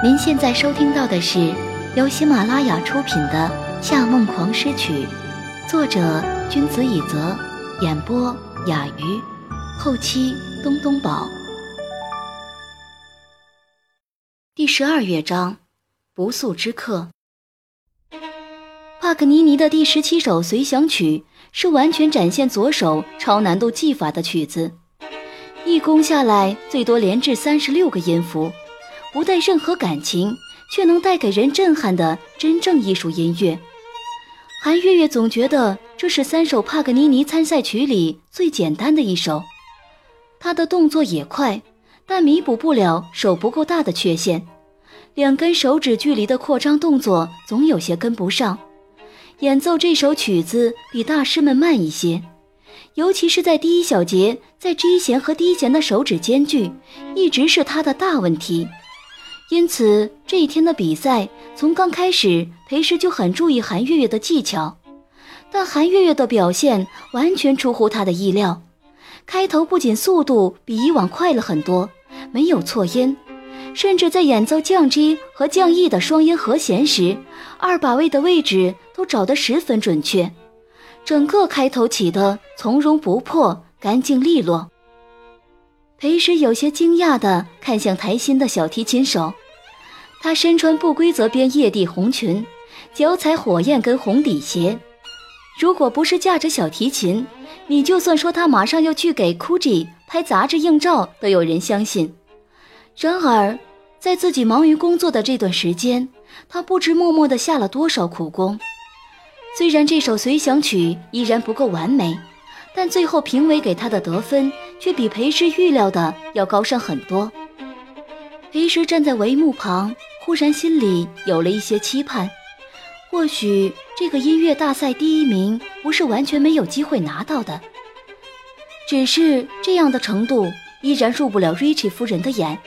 您现在收听到的是由喜马拉雅出品的《夏梦狂诗曲》，作者君子以泽，演播雅鱼，后期东东宝。第十二乐章，不速之客。帕格尼尼的第十七首随想曲是完全展现左手超难度技法的曲子，一弓下来最多连掷三十六个音符。不带任何感情，却能带给人震撼的真正艺术音乐。韩月月总觉得这是三首帕格尼尼参赛曲里最简单的一首。他的动作也快，但弥补不了手不够大的缺陷。两根手指距离的扩张动作总有些跟不上。演奏这首曲子比大师们慢一些，尤其是在第一小节，在 G 弦和 D 弦的手指间距，一直是他的大问题。因此，这一天的比赛从刚开始，裴师就很注意韩月月的技巧，但韩月月的表现完全出乎他的意料。开头不仅速度比以往快了很多，没有错音，甚至在演奏降 G 和降 E 的双音和弦时，二把位的位置都找得十分准确，整个开头起得从容不迫，干净利落。裴时有些惊讶地看向台新的小提琴手，他身穿不规则边叶地红裙，脚踩火焰跟红底鞋。如果不是架着小提琴，你就算说他马上要去给 GUCCI 拍杂志硬照，都有人相信。然而，在自己忙于工作的这段时间，他不知默默地下了多少苦功。虽然这首随想曲依然不够完美。但最后评委给他的得分却比裴师预料的要高上很多。裴师站在帷幕旁，忽然心里有了一些期盼，或许这个音乐大赛第一名不是完全没有机会拿到的，只是这样的程度依然入不了 Richie 夫人的眼。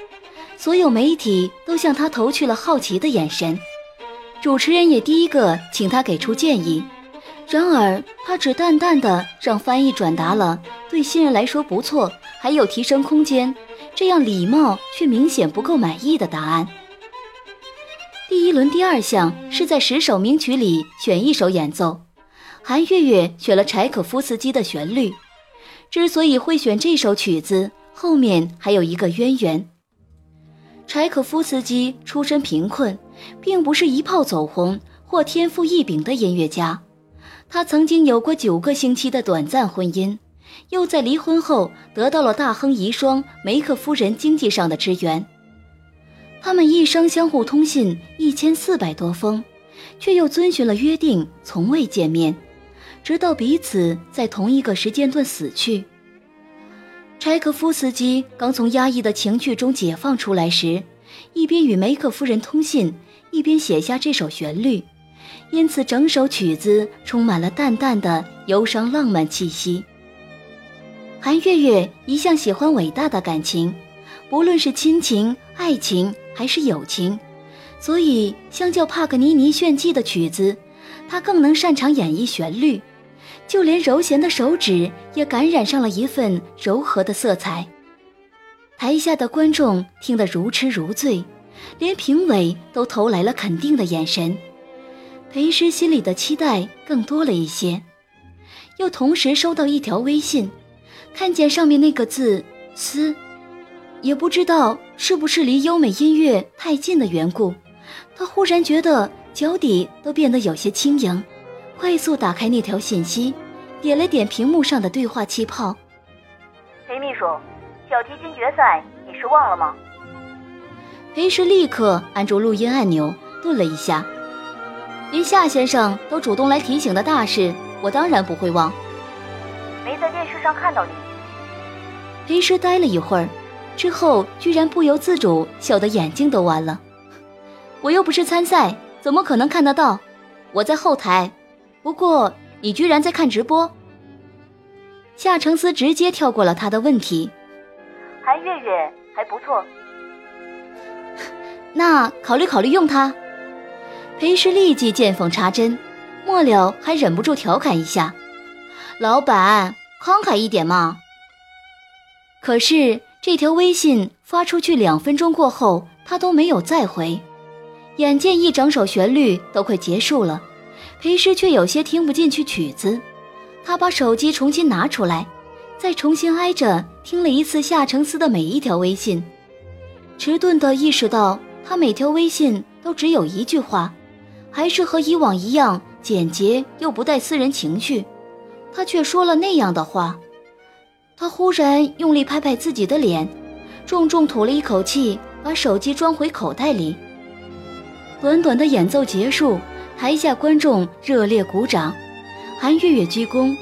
所有媒体都向他投去了好奇的眼神，主持人也第一个请他给出建议。然而，他只淡淡的让翻译转达了对新人来说不错，还有提升空间，这样礼貌却明显不够满意的答案。第一轮第二项是在十首名曲里选一首演奏，韩月月选了柴可夫斯基的旋律。之所以会选这首曲子，后面还有一个渊源。柴可夫斯基出身贫困，并不是一炮走红或天赋异禀的音乐家。他曾经有过九个星期的短暂婚姻，又在离婚后得到了大亨遗孀梅克夫人经济上的支援。他们一生相互通信一千四百多封，却又遵循了约定，从未见面，直到彼此在同一个时间段死去。柴可夫斯基刚从压抑的情绪中解放出来时，一边与梅克夫人通信，一边写下这首旋律。因此，整首曲子充满了淡淡的忧伤浪漫气息。韩月月一向喜欢伟大的感情，不论是亲情、爱情还是友情，所以相较帕格尼尼炫技的曲子，他更能擅长演绎旋律。就连柔弦的手指也感染上了一份柔和的色彩。台下的观众听得如痴如醉，连评委都投来了肯定的眼神。裴师心里的期待更多了一些，又同时收到一条微信，看见上面那个字“思”，也不知道是不是离优美音乐太近的缘故，他忽然觉得脚底都变得有些轻盈，快速打开那条信息，点了点屏幕上的对话气泡。裴秘书，小提琴决赛你是忘了吗？裴师立刻按住录音按钮，顿了一下。连夏先生都主动来提醒的大事，我当然不会忘。没在电视上看到你。裴师呆了一会儿，之后居然不由自主笑得眼睛都弯了。我又不是参赛，怎么可能看得到？我在后台。不过你居然在看直播。夏承思直接跳过了他的问题。韩月月还不错。那考虑考虑用它。裴师立即见缝插针，末了还忍不住调侃一下：“老板，慷慨一点嘛。”可是这条微信发出去两分钟过后，他都没有再回。眼见一整首旋律都快结束了，裴师却有些听不进去曲子。他把手机重新拿出来，再重新挨着听了一次夏承思的每一条微信，迟钝地意识到他每条微信都只有一句话，还是和以往一样简洁又不带私人情绪。他却说了那样的话。他忽然用力拍拍自己的脸，重重吐了一口气，把手机装回口袋里。短短的演奏结束，台下观众热烈鼓掌，韩月月鞠躬，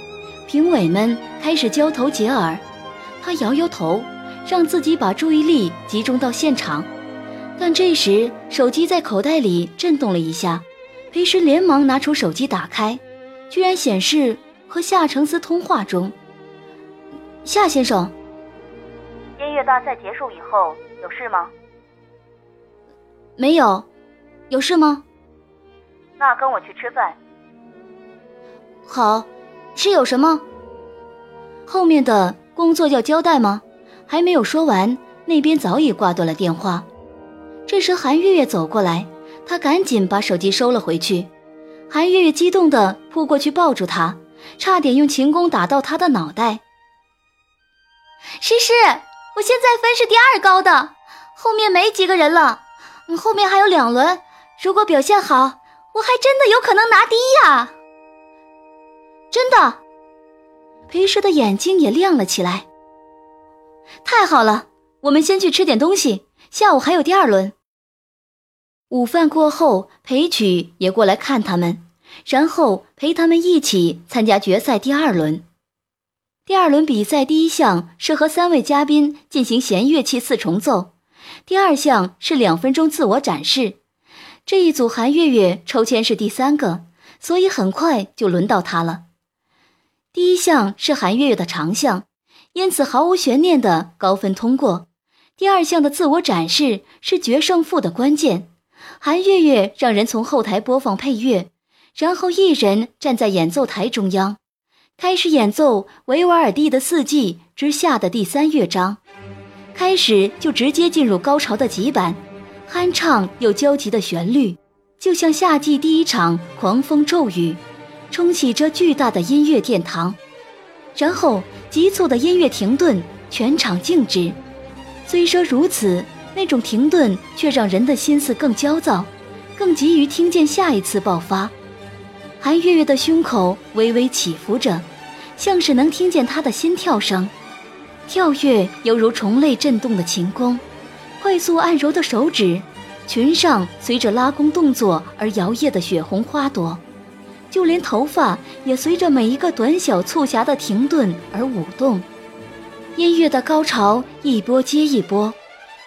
评委们开始交头接耳。他摇摇头，让自己把注意力集中到现场。但这时手机在口袋里震动了一下，裴时连忙拿出手机打开，居然显示和夏承思通话中。夏先生，音乐大赛结束以后有事吗？没有，有事吗？那跟我去吃饭。好，是有什么？后面的工作要交代吗？还没有说完，那边早已挂断了电话。这时韩月月走过来，他赶紧把手机收了回去。韩月月激动地扑过去抱住他，差点用琴弓打到他的脑袋。诗诗，我现在分是第二高的，后面没几个人了，后面还有两轮，如果表现好，我还真的有可能拿第一啊！真的，裴诗的眼睛也亮了起来。太好了，我们先去吃点东西，下午还有第二轮。午饭过后，裴曲也过来看他们，然后陪他们一起参加决赛第二轮。第二轮比赛第一项是和三位嘉宾进行弦乐器四重奏，第二项是两分钟自我展示。这一组韩月月抽签是第三个，所以很快就轮到她了。第一项是韩月月的长项，因此毫无悬念的高分通过。第二项的自我展示是决胜负的关键，韩月月让人从后台播放配乐，然后一人站在演奏台中央。开始演奏维瓦尔第的《四季之夏》的第三乐章，开始就直接进入高潮的急板，酣畅又焦急的旋律，就像夏季第一场狂风骤雨，冲洗着巨大的音乐殿堂。然后急促的音乐停顿，全场静止。虽说如此，那种停顿却让人的心思更焦躁，更急于听见下一次爆发。韩月月的胸口微微起伏着，像是能听见她的心跳声，跳跃犹如虫类震动的琴弓，快速按揉的手指，裙上随着拉弓动作而摇曳的血红花朵，就连头发也随着每一个短小促狭的停顿而舞动。音乐的高潮一波接一波，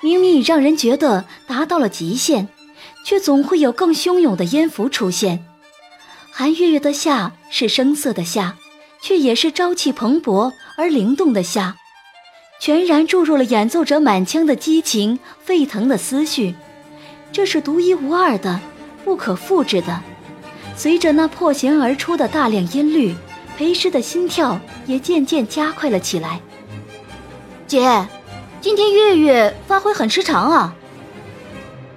明明已让人觉得达到了极限，却总会有更汹涌的音符出现。韩月月的夏是声色的夏，却也是朝气蓬勃而灵动的夏，全然注入了演奏者满腔的激情、沸腾的思绪。这是独一无二的、不可复制的。随着那破弦而出的大量音律，裴诗的心跳也渐渐加快了起来。姐，今天月月发挥很失常啊。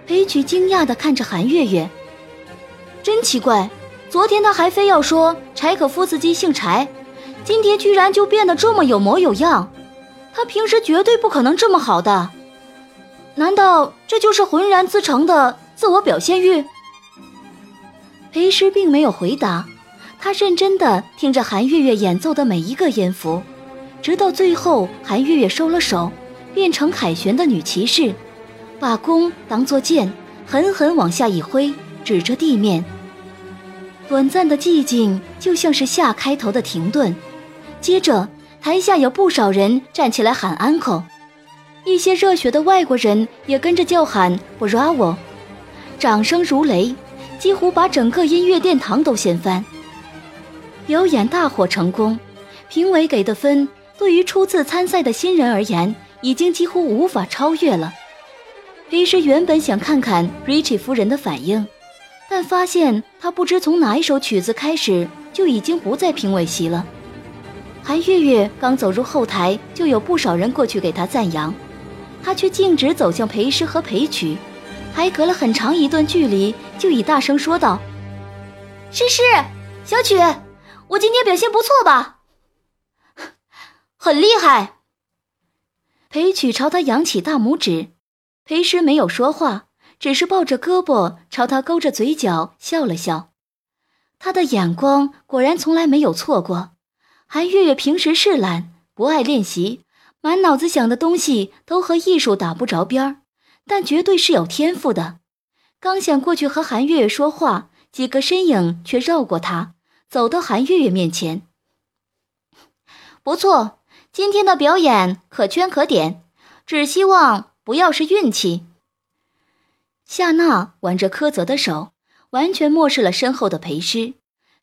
裴曲惊讶地看着韩月月，真奇怪。昨天他还非要说柴可夫斯基姓柴，今天居然就变得这么有模有样。他平时绝对不可能这么好的，难道这就是浑然自成的自我表现欲？裴师并没有回答，他认真的听着韩月月演奏的每一个音符，直到最后，韩月月收了手，变成凯旋的女骑士，把弓当作剑，狠狠往下一挥，指着地面。短暂的寂静就像是夏开头的停顿，接着台下有不少人站起来喊安可，一些热血的外国人也跟着叫喊 Bravo，掌声如雷，几乎把整个音乐殿堂都掀翻。表演大获成功，评委给的分对于初次参赛的新人而言已经几乎无法超越了。平时原本想看看 Richie 夫人的反应。但发现他不知从哪一首曲子开始就已经不在评委席了。韩月月刚走入后台，就有不少人过去给她赞扬。她却径直走向裴诗和裴曲，还隔了很长一段距离，就已大声说道：“诗诗，小曲，我今天表现不错吧？很厉害。”裴曲朝他扬起大拇指，裴诗没有说话，只是抱着胳膊朝他勾着嘴角笑了笑。他的眼光果然从来没有错过。韩月月平时是懒，不爱练习，满脑子想的东西都和艺术打不着边儿，但绝对是有天赋的。刚想过去和韩月月说话，几个身影却绕过他，走到韩月月面前。不错，今天的表演可圈可点，只希望不要是运气。夏娜挽着柯泽的手，完全漠视了身后的裴师，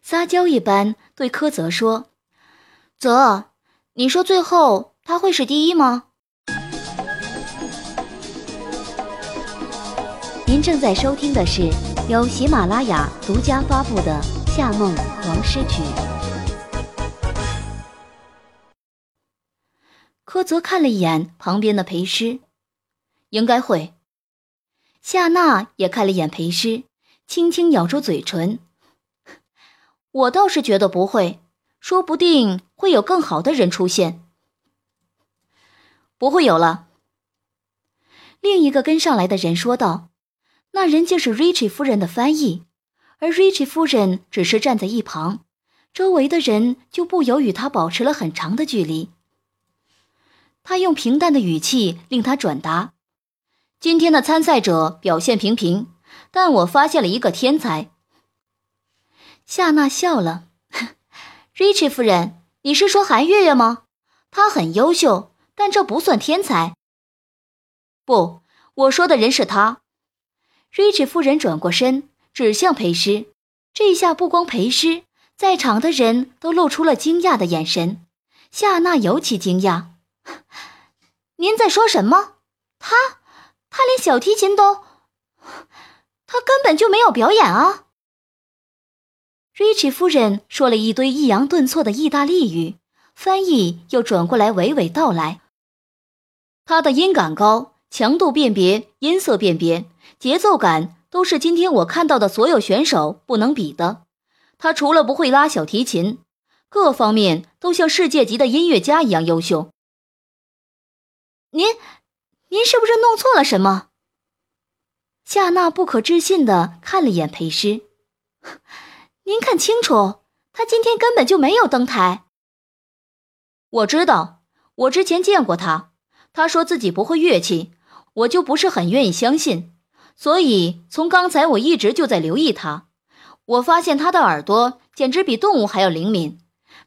撒娇一般对柯泽说。泽，你说最后他会是第一吗？您正在收听的是由喜马拉雅独家发布的《夏梦王诗曲》。柯泽看了一眼旁边的裴诗，应该会。夏娜也看了一眼裴诗，轻轻咬住嘴唇。我倒是觉得不会。说不定会有更好的人出现，不会有了。另一个跟上来的人说道：“那人竟是 Richie 夫人的翻译，而 Richie 夫人只是站在一旁，周围的人就不由与他保持了很长的距离。”他用平淡的语气令他转达：“今天的参赛者表现平平，但我发现了一个天才。”夏娜笑了。Richie 夫人，你是说韩月月吗？她很优秀，但这不算天才。不，我说的人是他。Richie 夫人转过身，指向裴诗。这下不光裴诗，在场的人都露出了惊讶的眼神。夏娜尤其惊讶：“ 您在说什么？他，他连小提琴都……他根本就没有表演啊！”！Rich 夫人说了一堆抑扬顿挫的意大利语，翻译又转过来娓娓道来。他的音感高，强度辨别、音色辨别、节奏感都是今天我看到的所有选手不能比的。他除了不会拉小提琴，各方面都像世界级的音乐家一样优秀。您，您是不是弄错了什么？夏娜不可置信地看了眼裴诗。您看清楚，他今天根本就没有登台。我知道，我之前见过他。他说自己不会乐器，我就不是很愿意相信。所以从刚才我一直就在留意他。我发现他的耳朵简直比动物还要灵敏，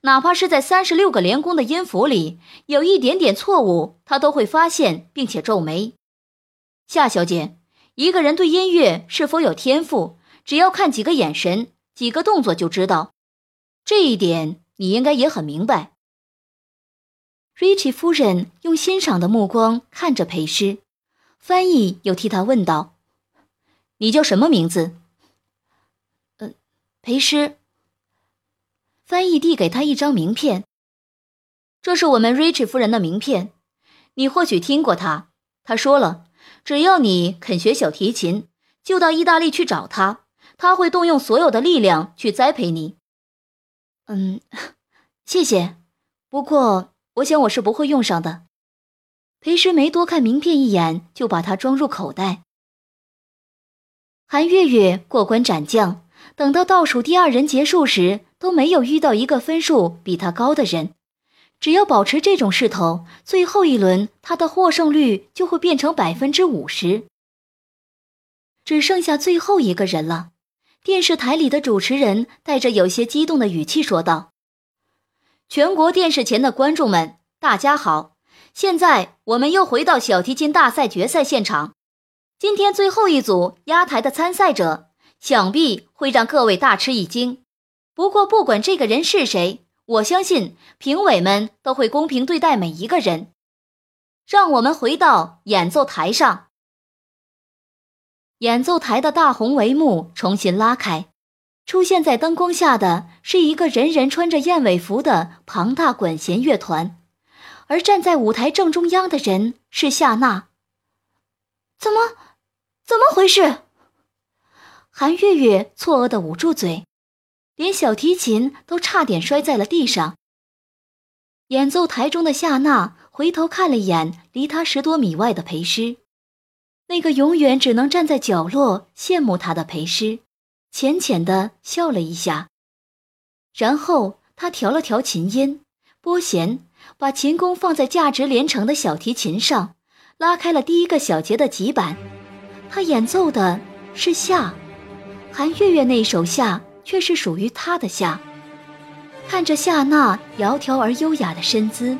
哪怕是在三十六个连弓的音符里，有一点点错误，他都会发现并且皱眉。夏小姐，一个人对音乐是否有天赋，只要看几个眼神。几个动作就知道，这一点你应该也很明白。Richie 夫人用欣赏的目光看着裴师，翻译又替他问道：“你叫什么名字？”“呃，裴师。”翻译递给他一张名片，这是我们 Rich 夫人的名片，你或许听过他。他说了，只要你肯学小提琴，就到意大利去找他。他会动用所有的力量去栽培你。嗯，谢谢。不过，我想我是不会用上的。裴诗没多看名片一眼，就把它装入口袋。韩月月过关斩将，等到倒数第二人结束时，都没有遇到一个分数比他高的人。只要保持这种势头，最后一轮他的获胜率就会变成百分之五十。只剩下最后一个人了。电视台里的主持人带着有些激动的语气说道：“全国电视前的观众们，大家好！现在我们又回到小提琴大赛决赛现场。今天最后一组压台的参赛者，想必会让各位大吃一惊。不过，不管这个人是谁，我相信评委们都会公平对待每一个人。让我们回到演奏台上。”演奏台的大红帷幕重新拉开，出现在灯光下的是一个人人穿着燕尾服的庞大管弦乐团，而站在舞台正中央的人是夏娜。怎么，怎么回事？韩月月错愕的捂住嘴，连小提琴都差点摔在了地上。演奏台中的夏娜回头看了一眼离她十多米外的裴师，那个永远只能站在角落羡慕她的裴师，浅浅的笑了一下，然后他调了调琴音，拨弦，把琴弓放在价值连城的小提琴上，拉开了第一个小节的急板。他演奏的是夏，韩月月那首夏却是属于他的夏。看着夏娜窈窕而优雅的身姿，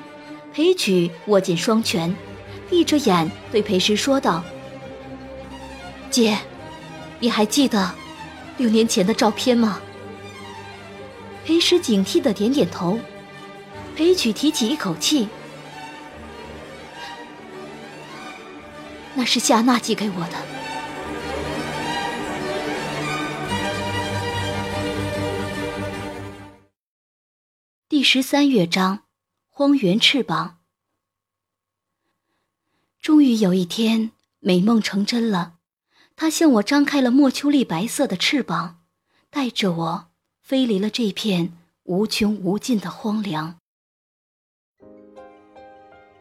裴曲握紧双拳，闭着眼对裴师说道：“姐，你还记得六年前的照片吗？”裴师警惕的点点头。裴曲提起一口气：“那是夏娜寄给我的。”十三乐章，荒原翅膀。终于有一天，美梦成真了。它向我张开了莫秋丽白色的翅膀，带着我飞离了这片无穷无尽的荒凉。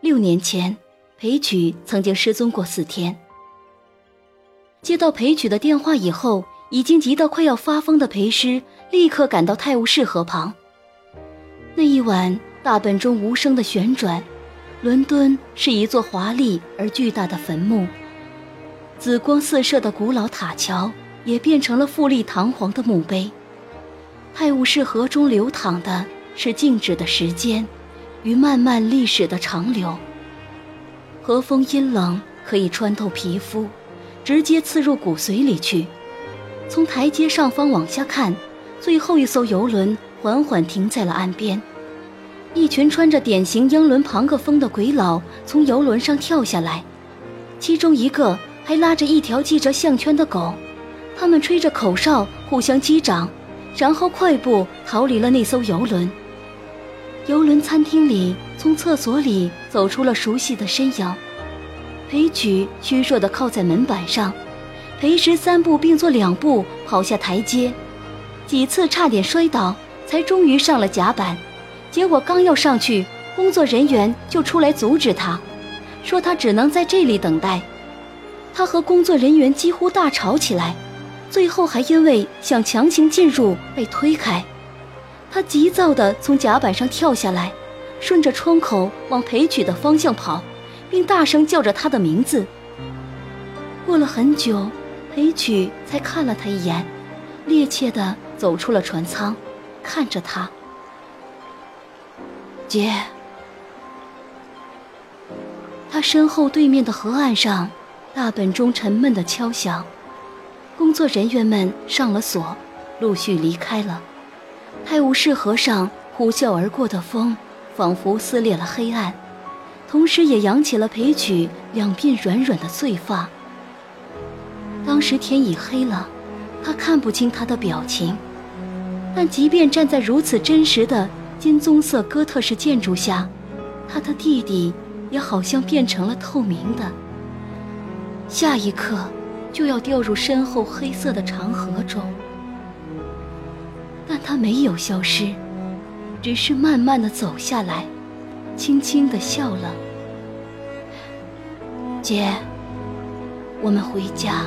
六年前，裴曲曾经失踪过四天。接到裴曲的电话以后，已经急得快要发疯的裴师立刻赶到泰晤士河旁。那一晚，大本钟无声的旋转，伦敦是一座华丽而巨大的坟墓，紫光四射的古老塔桥也变成了富丽堂皇的墓碑。泰晤士河中流淌的是静止的时间，与漫漫历史的长流。河风阴冷，可以穿透皮肤，直接刺入骨髓里去。从台阶上方往下看，最后一艘游轮。缓缓停在了岸边，一群穿着典型英伦朋克风的鬼佬从游轮上跳下来，其中一个还拉着一条系着项圈的狗，他们吹着口哨互相击掌，然后快步逃离了那艘游轮。游轮餐厅里，从厕所里走出了熟悉的身影，裴举虚弱地靠在门板上，裴石三步并作两步跑下台阶，几次差点摔倒。才终于上了甲板，结果刚要上去，工作人员就出来阻止他，说他只能在这里等待。他和工作人员几乎大吵起来，最后还因为想强行进入被推开。他急躁地从甲板上跳下来，顺着窗口往裴曲的方向跑，并大声叫着他的名字。过了很久，裴曲才看了他一眼，趔趄地走出了船舱。看着他，姐。他身后对面的河岸上，大本钟沉闷的敲响，工作人员们上了锁，陆续离开了。泰晤士河上呼啸而过的风，仿佛撕裂了黑暗，同时也扬起了裴曲两鬓软软的碎发。当时天已黑了，他看不清他的表情。但即便站在如此真实的金棕色哥特式建筑下，他的弟弟也好像变成了透明的。下一刻就要掉入身后黑色的长河中，但他没有消失，只是慢慢的走下来，轻轻的笑了。姐，我们回家。